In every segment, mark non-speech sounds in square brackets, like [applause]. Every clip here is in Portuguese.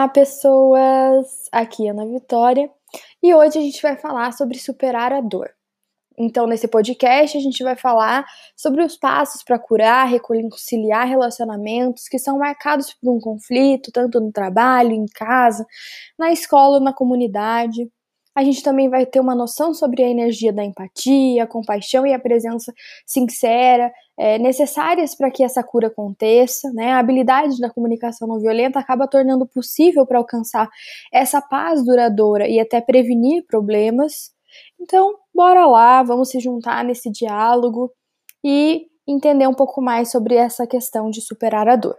Olá, pessoas! Aqui é Ana Vitória e hoje a gente vai falar sobre superar a dor. Então, nesse podcast, a gente vai falar sobre os passos para curar, reconciliar relacionamentos que são marcados por um conflito, tanto no trabalho, em casa, na escola na comunidade. A gente também vai ter uma noção sobre a energia da empatia, compaixão e a presença sincera é, necessárias para que essa cura aconteça. Né? A habilidade da comunicação não violenta acaba tornando possível para alcançar essa paz duradoura e até prevenir problemas. Então, bora lá, vamos se juntar nesse diálogo e entender um pouco mais sobre essa questão de superar a dor.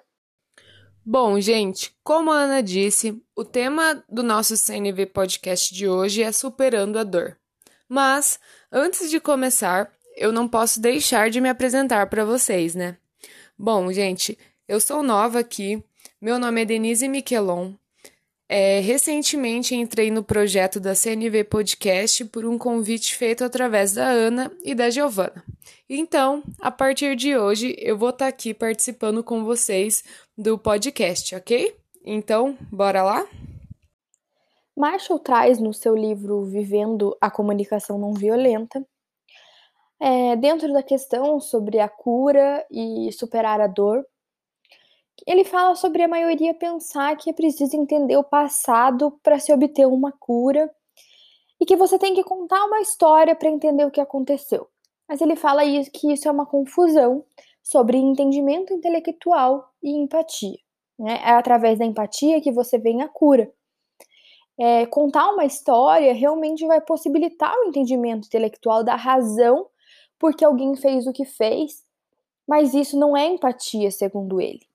Bom, gente, como a Ana disse, o tema do nosso CNV podcast de hoje é superando a dor. Mas, antes de começar, eu não posso deixar de me apresentar para vocês, né? Bom, gente, eu sou nova aqui, meu nome é Denise Miquelon. É, recentemente entrei no projeto da CNV Podcast por um convite feito através da Ana e da Giovana. Então, a partir de hoje, eu vou estar tá aqui participando com vocês do podcast, ok? Então, bora lá? Marshall traz no seu livro Vivendo a Comunicação Não Violenta, é, dentro da questão sobre a cura e superar a dor, ele fala sobre a maioria pensar que é preciso entender o passado para se obter uma cura e que você tem que contar uma história para entender o que aconteceu. Mas ele fala que isso é uma confusão sobre entendimento intelectual e empatia. Né? É através da empatia que você vem a cura. É, contar uma história realmente vai possibilitar o entendimento intelectual da razão porque alguém fez o que fez, mas isso não é empatia, segundo ele.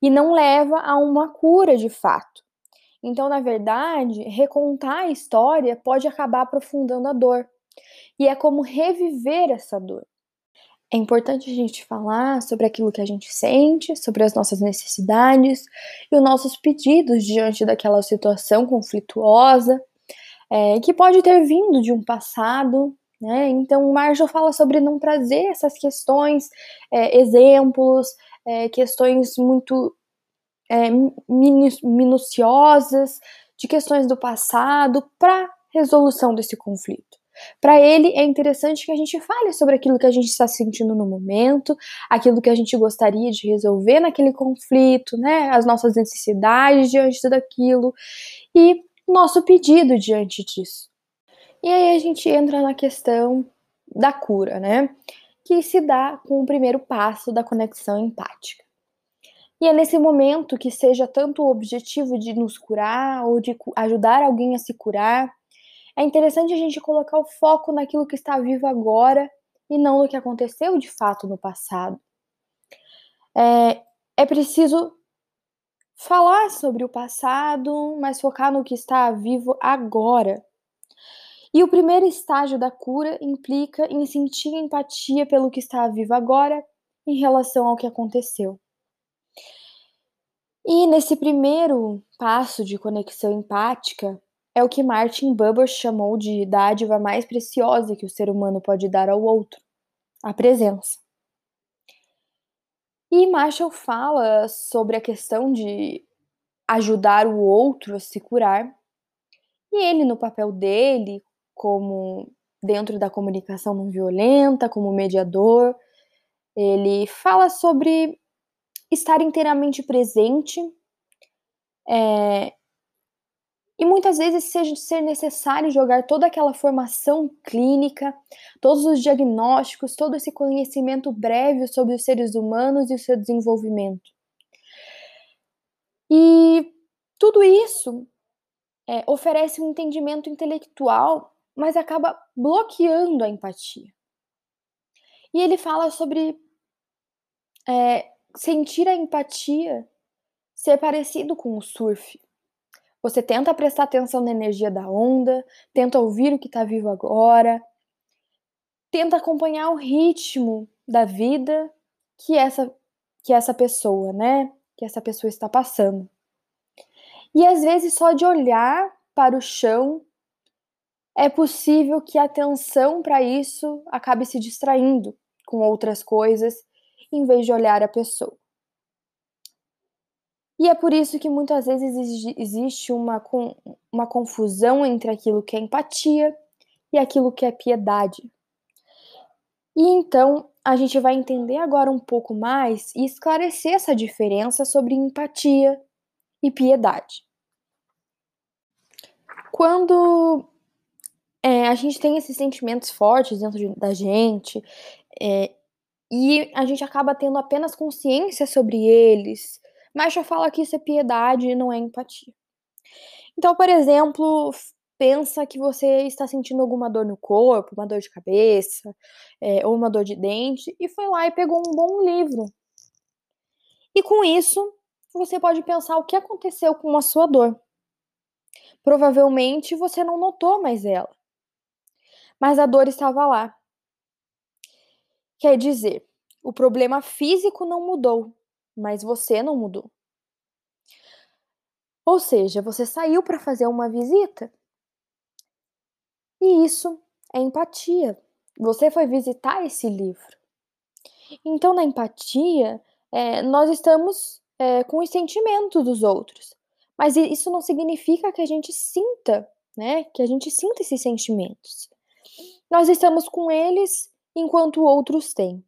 E não leva a uma cura de fato. Então, na verdade, recontar a história pode acabar aprofundando a dor. E é como reviver essa dor. É importante a gente falar sobre aquilo que a gente sente, sobre as nossas necessidades e os nossos pedidos diante daquela situação conflituosa, é, que pode ter vindo de um passado. Né? Então, o Marshall fala sobre não trazer essas questões, é, exemplos, é, questões muito é, minuciosas, de questões do passado, para resolução desse conflito. Para ele, é interessante que a gente fale sobre aquilo que a gente está sentindo no momento, aquilo que a gente gostaria de resolver naquele conflito, né? As nossas necessidades diante daquilo e nosso pedido diante disso. E aí a gente entra na questão da cura, né? Que se dá com o primeiro passo da conexão empática. E é nesse momento que seja tanto o objetivo de nos curar ou de ajudar alguém a se curar, é interessante a gente colocar o foco naquilo que está vivo agora e não no que aconteceu de fato no passado. É, é preciso falar sobre o passado, mas focar no que está vivo agora. E o primeiro estágio da cura implica em sentir empatia pelo que está vivo agora em relação ao que aconteceu. E nesse primeiro passo de conexão empática, é o que Martin Buber chamou de dádiva mais preciosa que o ser humano pode dar ao outro, a presença. E Marshall fala sobre a questão de ajudar o outro a se curar, e ele, no papel dele, como dentro da comunicação não violenta, como mediador, ele fala sobre estar inteiramente presente é, e muitas vezes seja ser necessário jogar toda aquela formação clínica, todos os diagnósticos, todo esse conhecimento breve sobre os seres humanos e o seu desenvolvimento. E tudo isso é, oferece um entendimento intelectual, mas acaba bloqueando a empatia. E ele fala sobre é, sentir a empatia ser parecido com o surf. Você tenta prestar atenção na energia da onda, tenta ouvir o que está vivo agora, tenta acompanhar o ritmo da vida que essa que essa pessoa, né, que essa pessoa está passando. E às vezes só de olhar para o chão é possível que a atenção para isso acabe se distraindo com outras coisas em vez de olhar a pessoa. E é por isso que muitas vezes existe uma, uma confusão entre aquilo que é empatia e aquilo que é piedade. E então a gente vai entender agora um pouco mais e esclarecer essa diferença sobre empatia e piedade. Quando é, a gente tem esses sentimentos fortes dentro de, da gente é, e a gente acaba tendo apenas consciência sobre eles, mas já fala que isso é piedade e não é empatia. Então, por exemplo, pensa que você está sentindo alguma dor no corpo, uma dor de cabeça, é, ou uma dor de dente, e foi lá e pegou um bom livro. E com isso, você pode pensar o que aconteceu com a sua dor. Provavelmente você não notou mais ela, mas a dor estava lá. Quer dizer, o problema físico não mudou, mas você não mudou. Ou seja, você saiu para fazer uma visita. E isso é empatia. Você foi visitar esse livro. Então, na empatia, é, nós estamos é, com os sentimentos dos outros. Mas isso não significa que a gente sinta, né? Que a gente sinta esses sentimentos. Nós estamos com eles enquanto outros têm.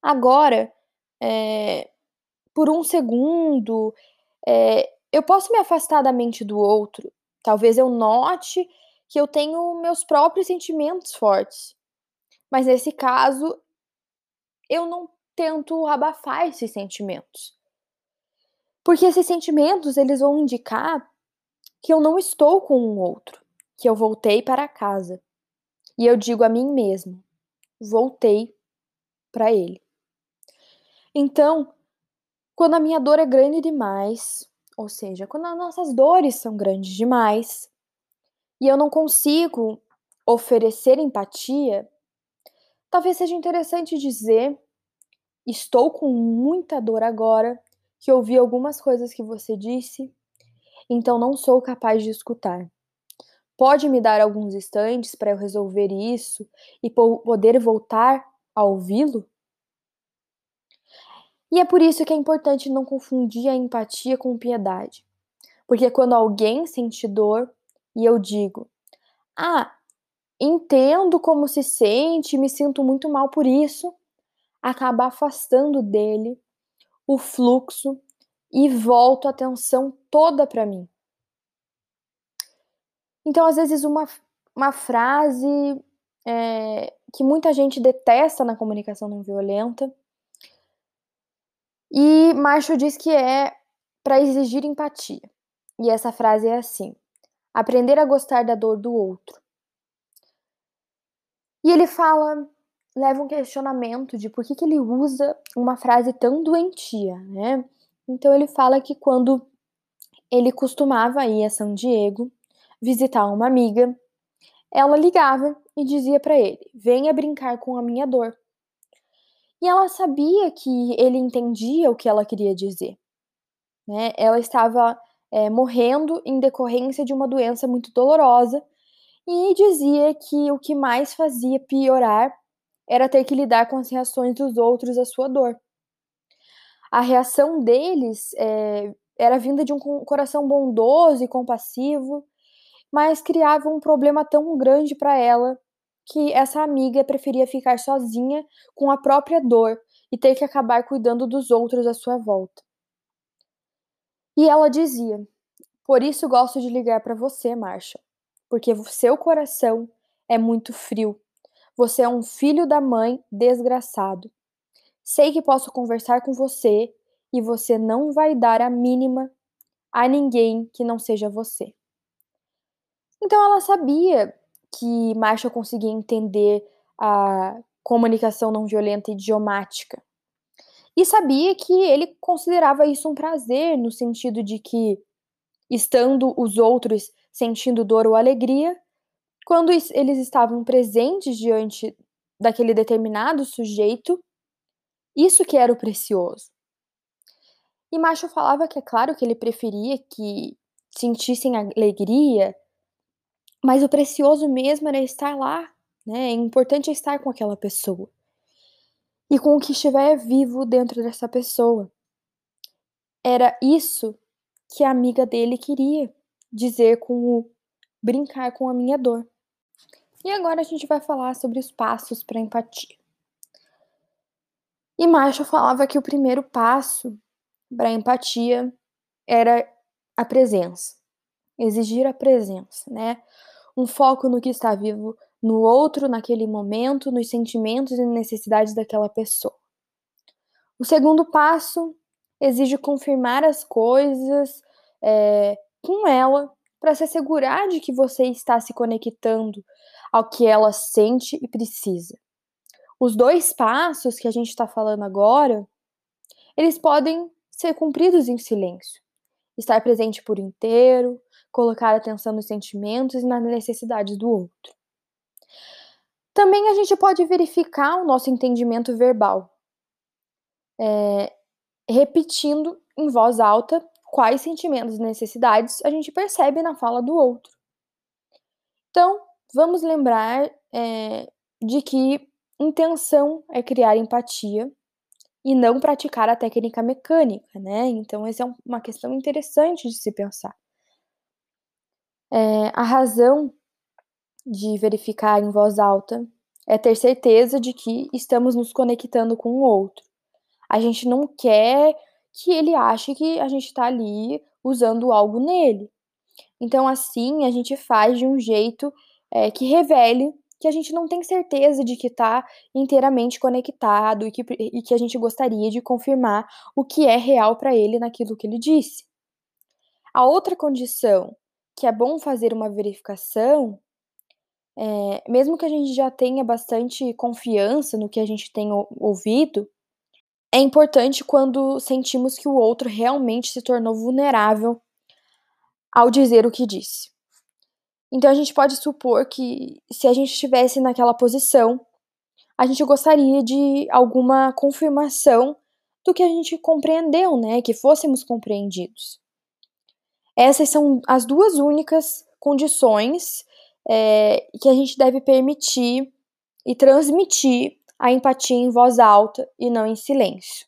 Agora, é, por um segundo, é, eu posso me afastar da mente do outro. Talvez eu note que eu tenho meus próprios sentimentos fortes. Mas nesse caso, eu não tento abafar esses sentimentos. Porque esses sentimentos, eles vão indicar que eu não estou com um outro, que eu voltei para casa. E eu digo a mim mesmo: voltei para ele. Então, quando a minha dor é grande demais, ou seja, quando as nossas dores são grandes demais, e eu não consigo oferecer empatia, talvez seja interessante dizer: estou com muita dor agora, que ouvi algumas coisas que você disse, então não sou capaz de escutar. Pode me dar alguns instantes para eu resolver isso e poder voltar a ouvi-lo? E é por isso que é importante não confundir a empatia com piedade. Porque quando alguém sente dor e eu digo: Ah, entendo como se sente, me sinto muito mal por isso, acaba afastando dele o fluxo e volto a atenção toda para mim. Então, às vezes, uma, uma frase é, que muita gente detesta na comunicação não violenta e Marshall diz que é para exigir empatia. E essa frase é assim: aprender a gostar da dor do outro. E ele fala, leva um questionamento de por que, que ele usa uma frase tão doentia, né? Então ele fala que quando ele costumava ir a São Diego visitar uma amiga, ela ligava e dizia para ele: "Venha brincar com a minha dor". E ela sabia que ele entendia o que ela queria dizer. Né? Ela estava é, morrendo em decorrência de uma doença muito dolorosa e dizia que o que mais fazia piorar era ter que lidar com as reações dos outros à sua dor. A reação deles é, era vinda de um coração bondoso e compassivo, mas criava um problema tão grande para ela que essa amiga preferia ficar sozinha com a própria dor e ter que acabar cuidando dos outros à sua volta. E ela dizia: Por isso gosto de ligar para você, Marshall, porque seu coração é muito frio. Você é um filho da mãe desgraçado. Sei que posso conversar com você e você não vai dar a mínima a ninguém que não seja você. Então ela sabia que Marshall conseguia entender a comunicação não violenta idiomática. E sabia que ele considerava isso um prazer, no sentido de que, estando os outros sentindo dor ou alegria, quando eles estavam presentes diante daquele determinado sujeito, isso que era o precioso. E Marshall falava que é claro que ele preferia que sentissem alegria mas o precioso mesmo era estar lá, né? É importante estar com aquela pessoa. E com o que estiver vivo dentro dessa pessoa. era isso que a amiga dele queria dizer com o brincar com a minha dor. E agora a gente vai falar sobre os passos para empatia. E Marshall falava que o primeiro passo para empatia era a presença, exigir a presença, né? Um foco no que está vivo no outro naquele momento, nos sentimentos e necessidades daquela pessoa. O segundo passo exige confirmar as coisas é, com ela para se assegurar de que você está se conectando ao que ela sente e precisa. Os dois passos que a gente está falando agora, eles podem ser cumpridos em silêncio. Estar presente por inteiro, colocar atenção nos sentimentos e nas necessidades do outro. Também a gente pode verificar o nosso entendimento verbal, é, repetindo em voz alta quais sentimentos e necessidades a gente percebe na fala do outro. Então, vamos lembrar é, de que intenção é criar empatia e não praticar a técnica mecânica, né? Então, essa é uma questão interessante de se pensar. É, a razão de verificar em voz alta é ter certeza de que estamos nos conectando com o outro. A gente não quer que ele ache que a gente está ali usando algo nele. Então, assim, a gente faz de um jeito é, que revele que a gente não tem certeza de que está inteiramente conectado e que, e que a gente gostaria de confirmar o que é real para ele naquilo que ele disse. A outra condição que é bom fazer uma verificação, é, mesmo que a gente já tenha bastante confiança no que a gente tem ouvido, é importante quando sentimos que o outro realmente se tornou vulnerável ao dizer o que disse. Então a gente pode supor que se a gente estivesse naquela posição, a gente gostaria de alguma confirmação do que a gente compreendeu, né? Que fôssemos compreendidos. Essas são as duas únicas condições é, que a gente deve permitir e transmitir a empatia em voz alta e não em silêncio.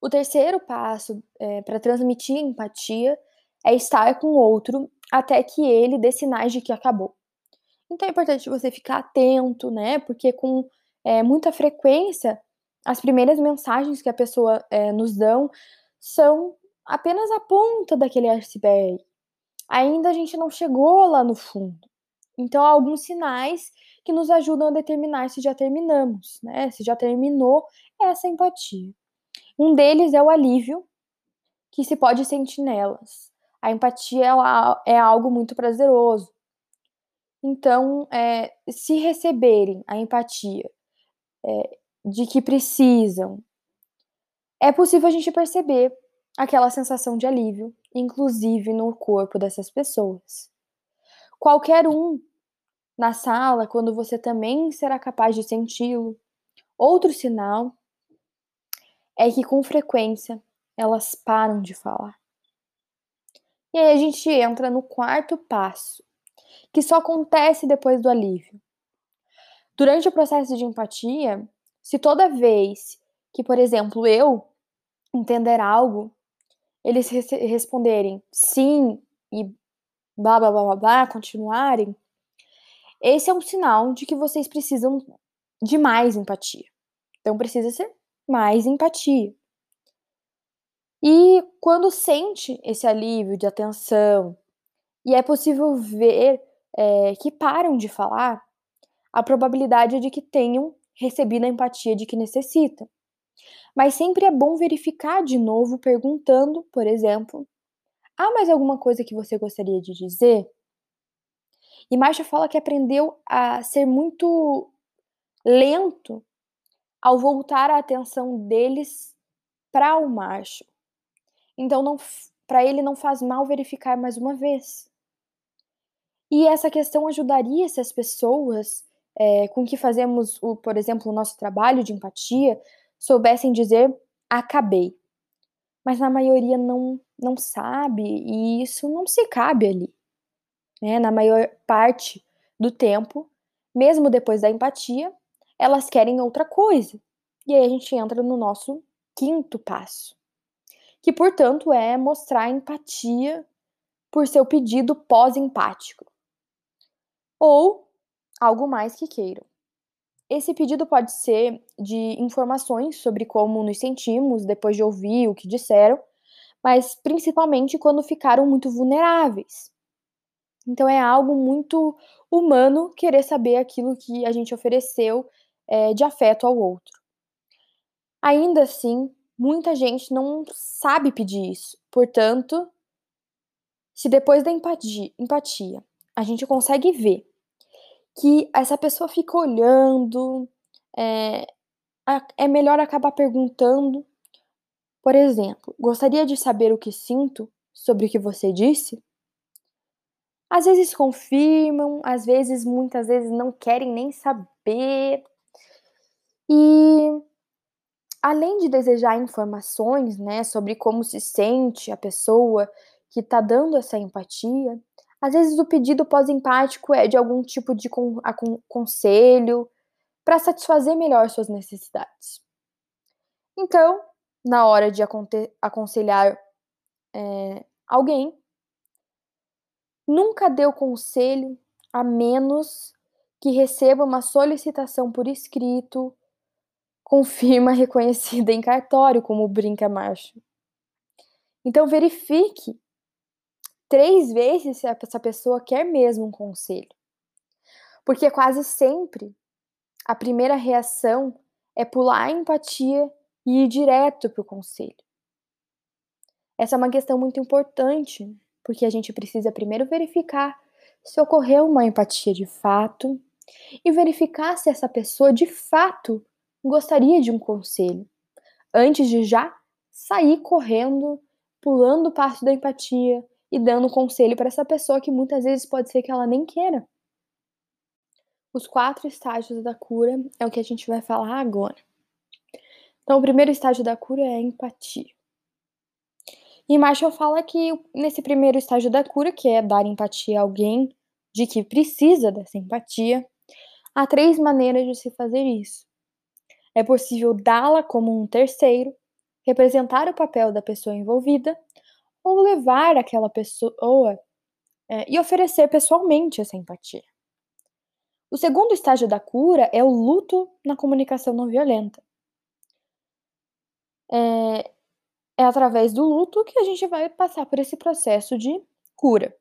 O terceiro passo é, para transmitir empatia é estar com o outro até que ele dê sinais de que acabou. Então é importante você ficar atento, né? Porque com é, muita frequência as primeiras mensagens que a pessoa é, nos dão são apenas a ponta daquele iceberg. Ainda a gente não chegou lá no fundo. Então, há alguns sinais que nos ajudam a determinar se já terminamos, né? Se já terminou essa empatia. Um deles é o alívio que se pode sentir nelas. A empatia ela é algo muito prazeroso. Então, é, se receberem a empatia é, de que precisam, é possível a gente perceber aquela sensação de alívio, inclusive no corpo dessas pessoas. Qualquer um na sala, quando você também será capaz de senti-lo. Outro sinal é que com frequência elas param de falar. E aí a gente entra no quarto passo, que só acontece depois do alívio. Durante o processo de empatia, se toda vez que, por exemplo, eu entender algo, eles responderem sim e blá blá blá blá, blá continuarem, esse é um sinal de que vocês precisam de mais empatia. Então precisa ser mais empatia. E quando sente esse alívio de atenção e é possível ver é, que param de falar, a probabilidade é de que tenham recebido a empatia de que necessitam. Mas sempre é bom verificar de novo, perguntando, por exemplo, há mais alguma coisa que você gostaria de dizer? E Marshall fala que aprendeu a ser muito lento ao voltar a atenção deles para o Marshall. Então, para ele não faz mal verificar mais uma vez. E essa questão ajudaria se as pessoas é, com que fazemos, o, por exemplo, o nosso trabalho de empatia soubessem dizer acabei. Mas na maioria não, não sabe e isso não se cabe ali né, na maior parte do tempo, mesmo depois da empatia, elas querem outra coisa. E aí a gente entra no nosso quinto passo, que, portanto, é mostrar empatia por seu pedido pós-empático. Ou algo mais que queiram. Esse pedido pode ser de informações sobre como nos sentimos depois de ouvir o que disseram, mas principalmente quando ficaram muito vulneráveis. Então é algo muito humano querer saber aquilo que a gente ofereceu é, de afeto ao outro. Ainda assim, muita gente não sabe pedir isso. Portanto, se depois da empatia, empatia a gente consegue ver que essa pessoa fica olhando, é, é melhor acabar perguntando. Por exemplo, gostaria de saber o que sinto sobre o que você disse? Às vezes confirmam, às vezes, muitas vezes não querem nem saber. E além de desejar informações, né, sobre como se sente a pessoa que está dando essa empatia, às vezes o pedido pós-empático é de algum tipo de con conselho para satisfazer melhor suas necessidades. Então, na hora de aconselhar é, alguém, nunca dê o conselho a menos que receba uma solicitação por escrito com firma [laughs] reconhecida em cartório, como brinca Marshall. Então verifique três vezes se essa pessoa quer mesmo um conselho. Porque quase sempre a primeira reação é pular a empatia e ir direto para o conselho. Essa é uma questão muito importante, porque a gente precisa primeiro verificar se ocorreu uma empatia de fato e verificar se essa pessoa de fato gostaria de um conselho, antes de já sair correndo, pulando o passo da empatia e dando conselho para essa pessoa que muitas vezes pode ser que ela nem queira. Os quatro estágios da cura é o que a gente vai falar agora. Então, o primeiro estágio da cura é a empatia. E Marshall fala que nesse primeiro estágio da cura, que é dar empatia a alguém de que precisa dessa empatia, há três maneiras de se fazer isso. É possível dá-la como um terceiro, representar o papel da pessoa envolvida ou levar aquela pessoa é, e oferecer pessoalmente essa empatia. O segundo estágio da cura é o luto na comunicação não violenta. É, é através do luto que a gente vai passar por esse processo de cura.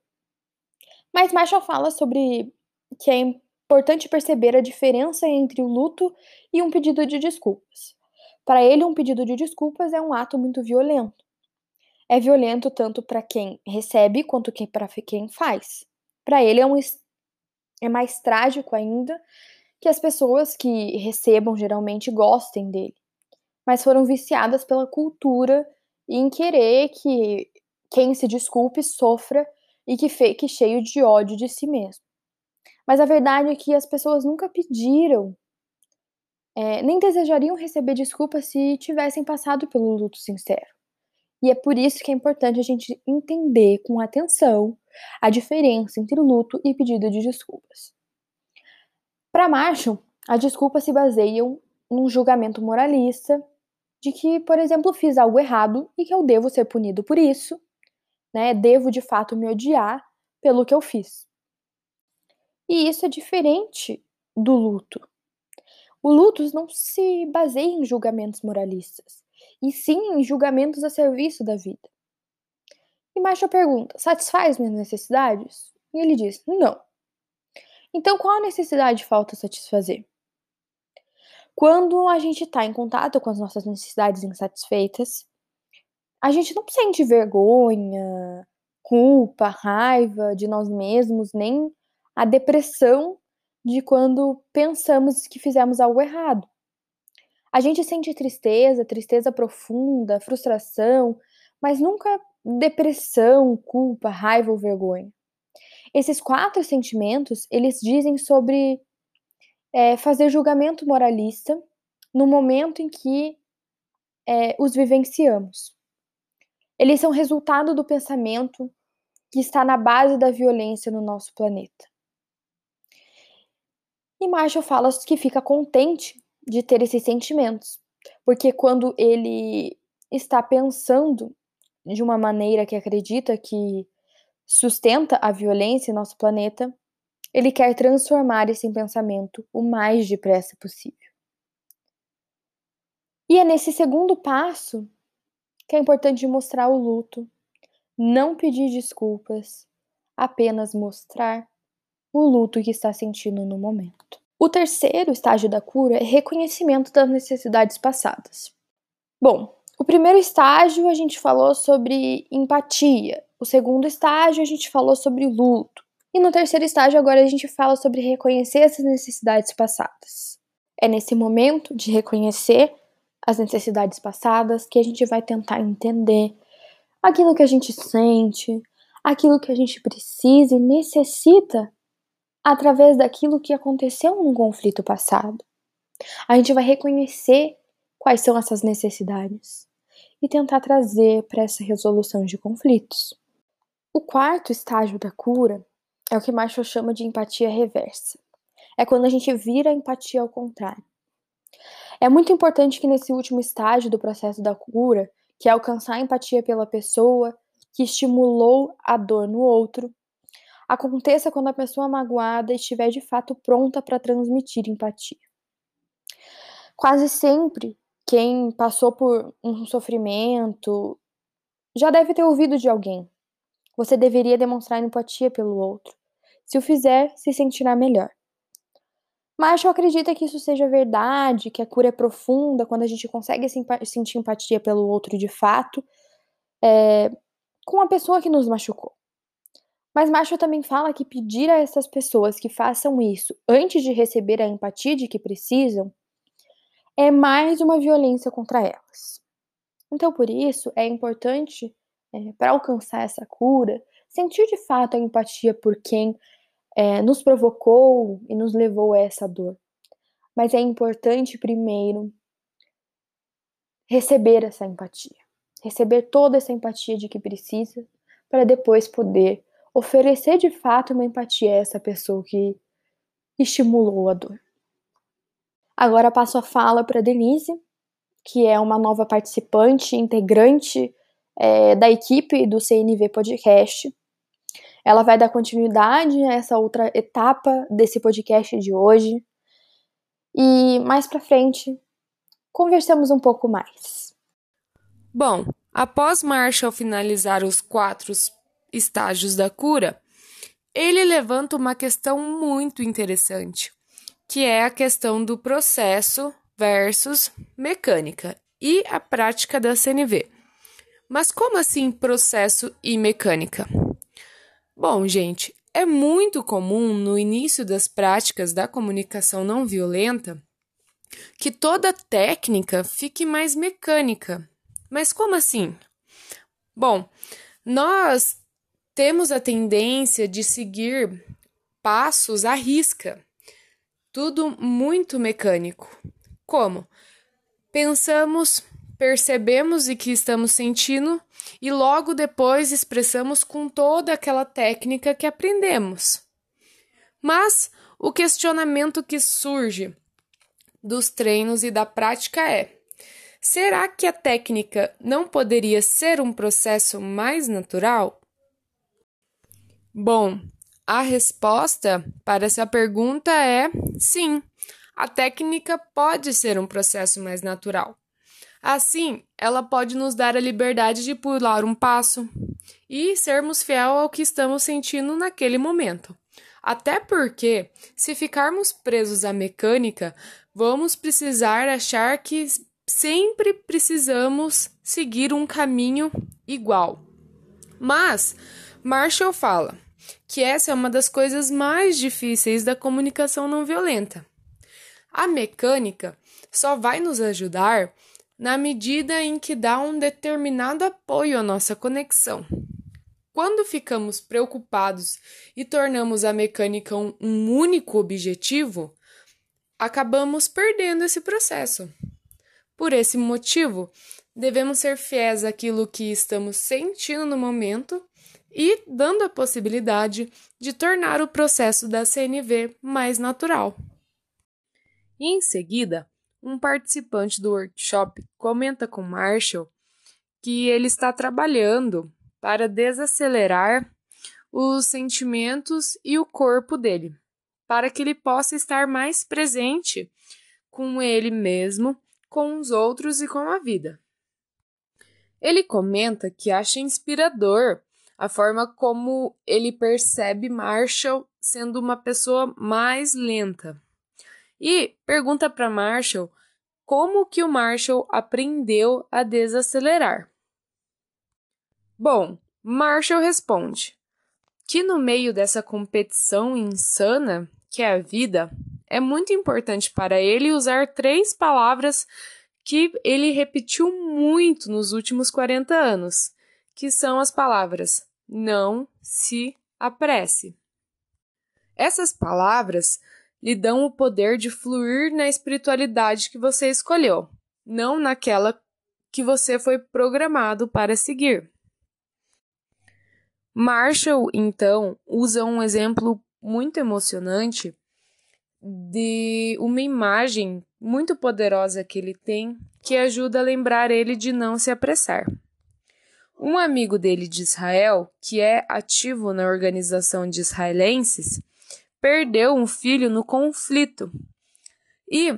Mas Marshall fala sobre que é importante perceber a diferença entre o luto e um pedido de desculpas. Para ele, um pedido de desculpas é um ato muito violento é violento tanto para quem recebe quanto para quem faz. Para ele é, um, é mais trágico ainda que as pessoas que recebam geralmente gostem dele, mas foram viciadas pela cultura em querer que quem se desculpe sofra e que fique cheio de ódio de si mesmo. Mas a verdade é que as pessoas nunca pediram, é, nem desejariam receber desculpas se tivessem passado pelo luto sincero. E é por isso que é importante a gente entender com atenção a diferença entre luto e pedido de desculpas. Para Marshall, as desculpas se baseiam num julgamento moralista de que, por exemplo, fiz algo errado e que eu devo ser punido por isso, né? Devo de fato me odiar pelo que eu fiz. E isso é diferente do luto. O luto não se baseia em julgamentos moralistas e sim em julgamentos a serviço da vida. E Marshall pergunta: satisfaz minhas necessidades? E ele diz: não. Então qual necessidade falta satisfazer? Quando a gente está em contato com as nossas necessidades insatisfeitas, a gente não sente vergonha, culpa, raiva de nós mesmos, nem a depressão de quando pensamos que fizemos algo errado. A gente sente tristeza, tristeza profunda, frustração, mas nunca depressão, culpa, raiva ou vergonha. Esses quatro sentimentos, eles dizem sobre é, fazer julgamento moralista no momento em que é, os vivenciamos. Eles são resultado do pensamento que está na base da violência no nosso planeta. E Marshall fala que fica contente de ter esses sentimentos. Porque quando ele está pensando de uma maneira que acredita que sustenta a violência em nosso planeta, ele quer transformar esse pensamento o mais depressa possível. E é nesse segundo passo que é importante mostrar o luto, não pedir desculpas, apenas mostrar o luto que está sentindo no momento. O terceiro estágio da cura é reconhecimento das necessidades passadas. Bom, o primeiro estágio a gente falou sobre empatia, o segundo estágio a gente falou sobre luto, e no terceiro estágio agora a gente fala sobre reconhecer essas necessidades passadas. É nesse momento de reconhecer as necessidades passadas que a gente vai tentar entender aquilo que a gente sente, aquilo que a gente precisa e necessita através daquilo que aconteceu no conflito passado. A gente vai reconhecer quais são essas necessidades e tentar trazer para essa resolução de conflitos. O quarto estágio da cura é o que Marshall chama de empatia reversa. É quando a gente vira a empatia ao contrário. É muito importante que nesse último estágio do processo da cura, que é alcançar a empatia pela pessoa que estimulou a dor no outro, aconteça quando a pessoa magoada estiver de fato pronta para transmitir empatia. Quase sempre, quem passou por um sofrimento já deve ter ouvido de alguém. Você deveria demonstrar empatia pelo outro. Se o fizer, se sentirá melhor. Marshall acredita que isso seja verdade, que a cura é profunda quando a gente consegue sentir empatia pelo outro de fato, é, com a pessoa que nos machucou. Mas Marshall também fala que pedir a essas pessoas que façam isso antes de receber a empatia de que precisam é mais uma violência contra elas. Então, por isso, é importante, é, para alcançar essa cura, sentir de fato a empatia por quem é, nos provocou e nos levou a essa dor. Mas é importante, primeiro, receber essa empatia, receber toda essa empatia de que precisa, para depois poder oferecer de fato uma empatia a essa pessoa que estimulou a dor. Agora passo a fala para Denise, que é uma nova participante, integrante é, da equipe do CNV Podcast. Ela vai dar continuidade a essa outra etapa desse podcast de hoje. E mais para frente, conversamos um pouco mais. Bom, após Marshall finalizar os quatro estágios da cura, ele levanta uma questão muito interessante, que é a questão do processo versus mecânica e a prática da CNV. Mas como assim processo e mecânica? Bom, gente, é muito comum no início das práticas da comunicação não violenta que toda técnica fique mais mecânica. Mas como assim? Bom, nós temos a tendência de seguir passos à risca, tudo muito mecânico. Como? Pensamos percebemos e que estamos sentindo e logo depois expressamos com toda aquela técnica que aprendemos. Mas o questionamento que surge dos treinos e da prática é: será que a técnica não poderia ser um processo mais natural? Bom, a resposta para essa pergunta é sim. A técnica pode ser um processo mais natural. Assim, ela pode nos dar a liberdade de pular um passo e sermos fiel ao que estamos sentindo naquele momento. Até porque, se ficarmos presos à mecânica, vamos precisar achar que sempre precisamos seguir um caminho igual. Mas Marshall fala que essa é uma das coisas mais difíceis da comunicação não violenta. A mecânica só vai nos ajudar na medida em que dá um determinado apoio à nossa conexão. Quando ficamos preocupados e tornamos a mecânica um, um único objetivo, acabamos perdendo esse processo. Por esse motivo, devemos ser fiéis àquilo que estamos sentindo no momento e dando a possibilidade de tornar o processo da CNV mais natural. E em seguida, um participante do workshop comenta com Marshall que ele está trabalhando para desacelerar os sentimentos e o corpo dele, para que ele possa estar mais presente com ele mesmo, com os outros e com a vida. Ele comenta que acha inspirador a forma como ele percebe Marshall sendo uma pessoa mais lenta. E pergunta para Marshall como que o Marshall aprendeu a desacelerar. Bom, Marshall responde que no meio dessa competição insana que é a vida, é muito importante para ele usar três palavras que ele repetiu muito nos últimos 40 anos, que são as palavras não se apresse. Essas palavras lhe dão o poder de fluir na espiritualidade que você escolheu, não naquela que você foi programado para seguir. Marshall, então, usa um exemplo muito emocionante de uma imagem muito poderosa que ele tem que ajuda a lembrar ele de não se apressar. Um amigo dele de Israel, que é ativo na organização de israelenses, perdeu um filho no conflito. E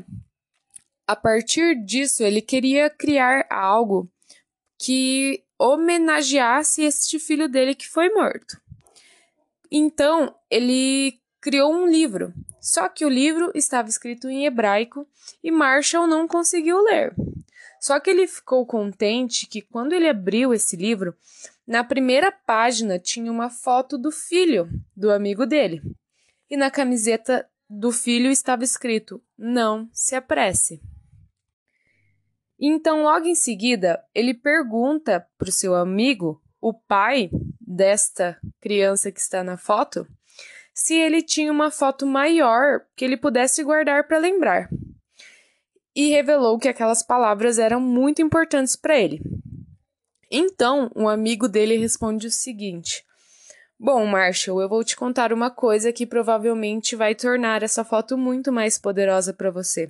a partir disso, ele queria criar algo que homenageasse este filho dele que foi morto. Então, ele criou um livro. Só que o livro estava escrito em hebraico e Marshall não conseguiu ler. Só que ele ficou contente que quando ele abriu esse livro, na primeira página tinha uma foto do filho do amigo dele. E na camiseta do filho estava escrito: Não se apresse. Então, logo em seguida, ele pergunta para o seu amigo, o pai desta criança que está na foto, se ele tinha uma foto maior que ele pudesse guardar para lembrar. E revelou que aquelas palavras eram muito importantes para ele. Então, um amigo dele responde o seguinte: Bom, Marshall, eu vou te contar uma coisa que provavelmente vai tornar essa foto muito mais poderosa para você.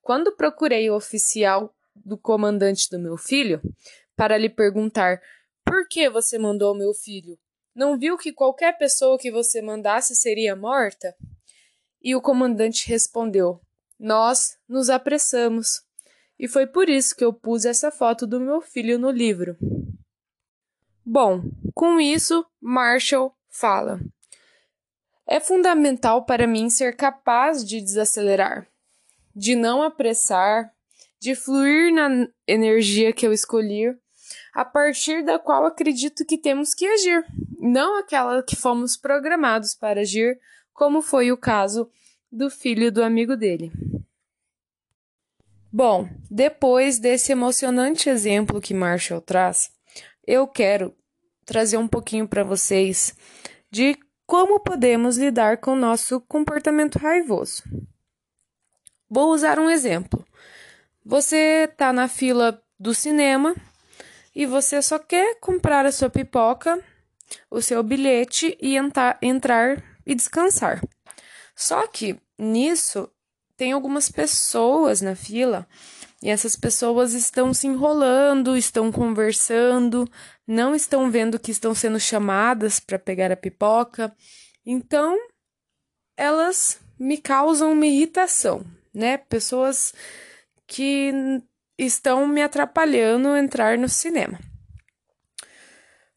Quando procurei o oficial do comandante do meu filho para lhe perguntar por que você mandou meu filho? Não viu que qualquer pessoa que você mandasse seria morta? E o comandante respondeu: Nós nos apressamos. E foi por isso que eu pus essa foto do meu filho no livro. Bom, com isso, Marshall fala: É fundamental para mim ser capaz de desacelerar, de não apressar, de fluir na energia que eu escolhi, a partir da qual acredito que temos que agir, não aquela que fomos programados para agir, como foi o caso do filho do amigo dele. Bom, depois desse emocionante exemplo que Marshall traz, eu quero trazer um pouquinho para vocês de como podemos lidar com o nosso comportamento raivoso. Vou usar um exemplo. Você está na fila do cinema e você só quer comprar a sua pipoca, o seu bilhete e entrar, e descansar. Só que nisso tem algumas pessoas na fila e essas pessoas estão se enrolando, estão conversando, não estão vendo que estão sendo chamadas para pegar a pipoca. Então, elas me causam uma irritação, né? Pessoas que estão me atrapalhando entrar no cinema.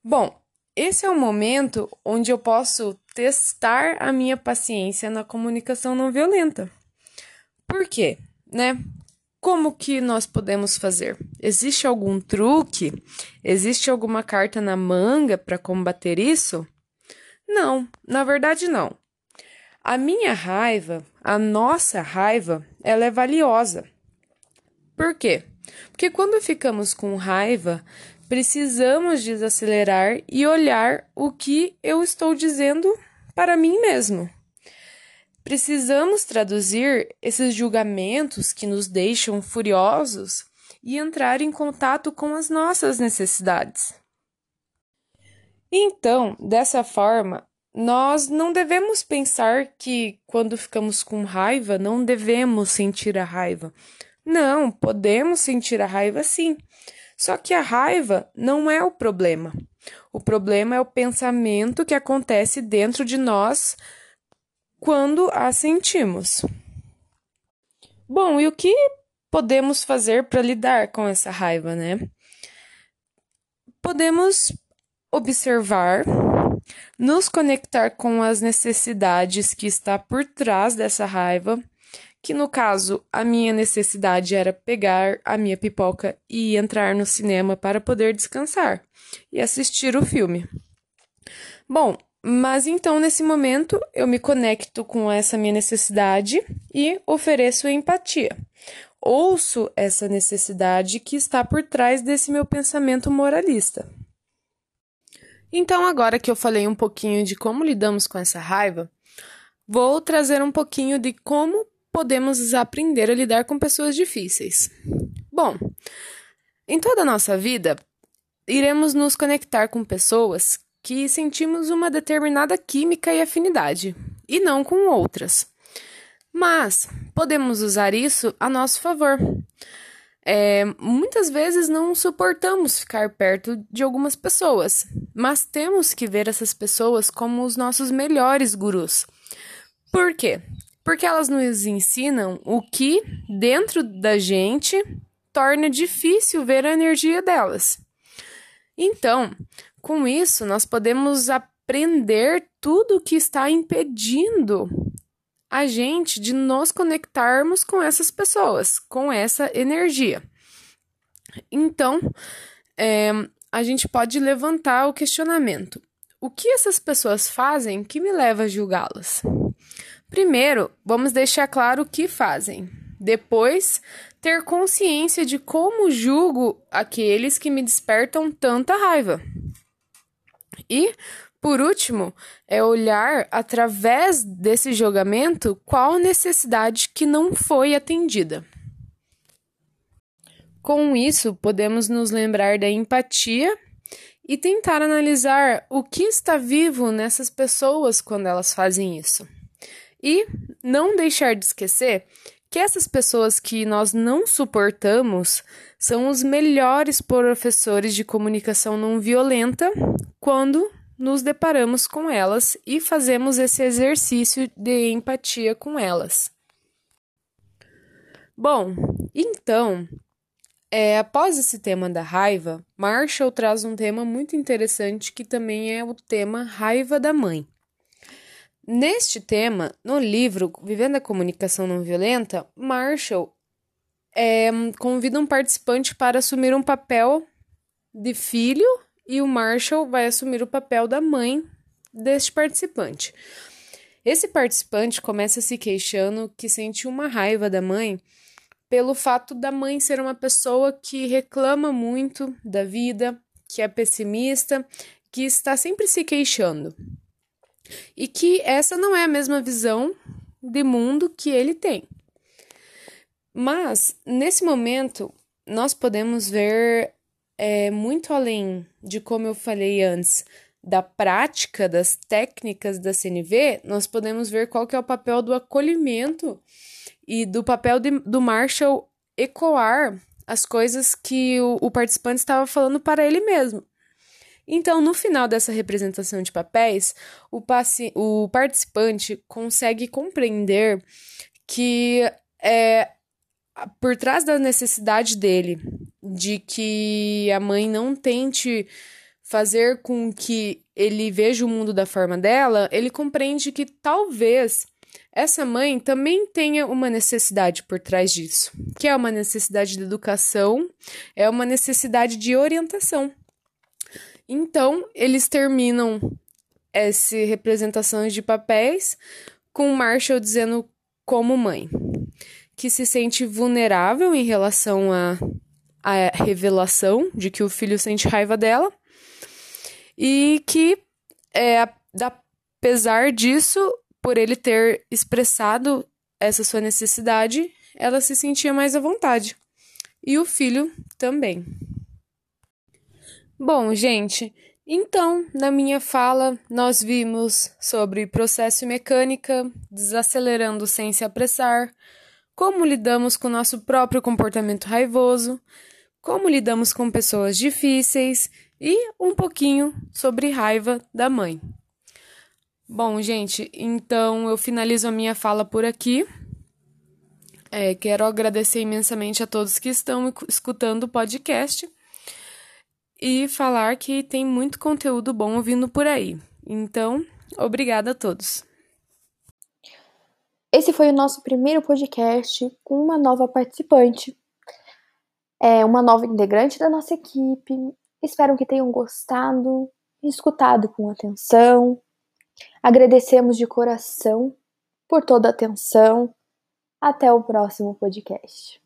Bom, esse é o momento onde eu posso testar a minha paciência na comunicação não violenta. Por quê? Né? Como que nós podemos fazer? Existe algum truque? Existe alguma carta na manga para combater isso? Não, na verdade não. A minha raiva, a nossa raiva, ela é valiosa. Por quê? Porque quando ficamos com raiva, precisamos desacelerar e olhar o que eu estou dizendo para mim mesmo. Precisamos traduzir esses julgamentos que nos deixam furiosos e entrar em contato com as nossas necessidades. Então, dessa forma, nós não devemos pensar que quando ficamos com raiva, não devemos sentir a raiva. Não, podemos sentir a raiva sim. Só que a raiva não é o problema. O problema é o pensamento que acontece dentro de nós quando a sentimos. Bom, e o que podemos fazer para lidar com essa raiva, né? Podemos observar, nos conectar com as necessidades que está por trás dessa raiva, que no caso a minha necessidade era pegar a minha pipoca e entrar no cinema para poder descansar e assistir o filme. Bom, mas então nesse momento eu me conecto com essa minha necessidade e ofereço empatia. Ouço essa necessidade que está por trás desse meu pensamento moralista. Então, agora que eu falei um pouquinho de como lidamos com essa raiva, vou trazer um pouquinho de como podemos aprender a lidar com pessoas difíceis. Bom, em toda a nossa vida, iremos nos conectar com pessoas que sentimos uma determinada química e afinidade, e não com outras. Mas podemos usar isso a nosso favor. É, muitas vezes não suportamos ficar perto de algumas pessoas, mas temos que ver essas pessoas como os nossos melhores gurus. Por quê? Porque elas nos ensinam o que, dentro da gente, torna difícil ver a energia delas. Então, com isso, nós podemos aprender tudo o que está impedindo a gente de nos conectarmos com essas pessoas, com essa energia. Então, é, a gente pode levantar o questionamento: o que essas pessoas fazem que me leva a julgá-las? Primeiro, vamos deixar claro o que fazem. Depois, ter consciência de como julgo aqueles que me despertam tanta raiva. E por último, é olhar através desse julgamento qual necessidade que não foi atendida. Com isso, podemos nos lembrar da empatia e tentar analisar o que está vivo nessas pessoas quando elas fazem isso. E não deixar de esquecer que essas pessoas que nós não suportamos são os melhores professores de comunicação não violenta quando nos deparamos com elas e fazemos esse exercício de empatia com elas. Bom, então, é, após esse tema da raiva, Marshall traz um tema muito interessante que também é o tema raiva da mãe. Neste tema, no livro Vivendo a Comunicação Não Violenta, Marshall é, convida um participante para assumir um papel de filho e o Marshall vai assumir o papel da mãe deste participante. Esse participante começa se queixando que sente uma raiva da mãe pelo fato da mãe ser uma pessoa que reclama muito da vida, que é pessimista, que está sempre se queixando. E que essa não é a mesma visão de mundo que ele tem. Mas, nesse momento, nós podemos ver é, muito além de como eu falei antes, da prática das técnicas da CNV, nós podemos ver qual que é o papel do acolhimento e do papel de, do Marshall ecoar as coisas que o, o participante estava falando para ele mesmo. Então, no final dessa representação de papéis, o, o participante consegue compreender que é, por trás da necessidade dele de que a mãe não tente fazer com que ele veja o mundo da forma dela, ele compreende que talvez essa mãe também tenha uma necessidade por trás disso, que é uma necessidade de educação, é uma necessidade de orientação. Então, eles terminam essa representações de papéis com Marshall dizendo como mãe que se sente vulnerável em relação à, à revelação de que o filho sente raiva dela e que, é, apesar disso, por ele ter expressado essa sua necessidade, ela se sentia mais à vontade. E o filho também. Bom, gente, então, na minha fala, nós vimos sobre processo e mecânica, desacelerando sem se apressar, como lidamos com nosso próprio comportamento raivoso, como lidamos com pessoas difíceis e um pouquinho sobre raiva da mãe. Bom, gente, então eu finalizo a minha fala por aqui. É, quero agradecer imensamente a todos que estão escutando o podcast e falar que tem muito conteúdo bom vindo por aí. Então, obrigada a todos. Esse foi o nosso primeiro podcast com uma nova participante é uma nova integrante da nossa equipe. Espero que tenham gostado escutado com atenção. Agradecemos de coração por toda a atenção. Até o próximo podcast.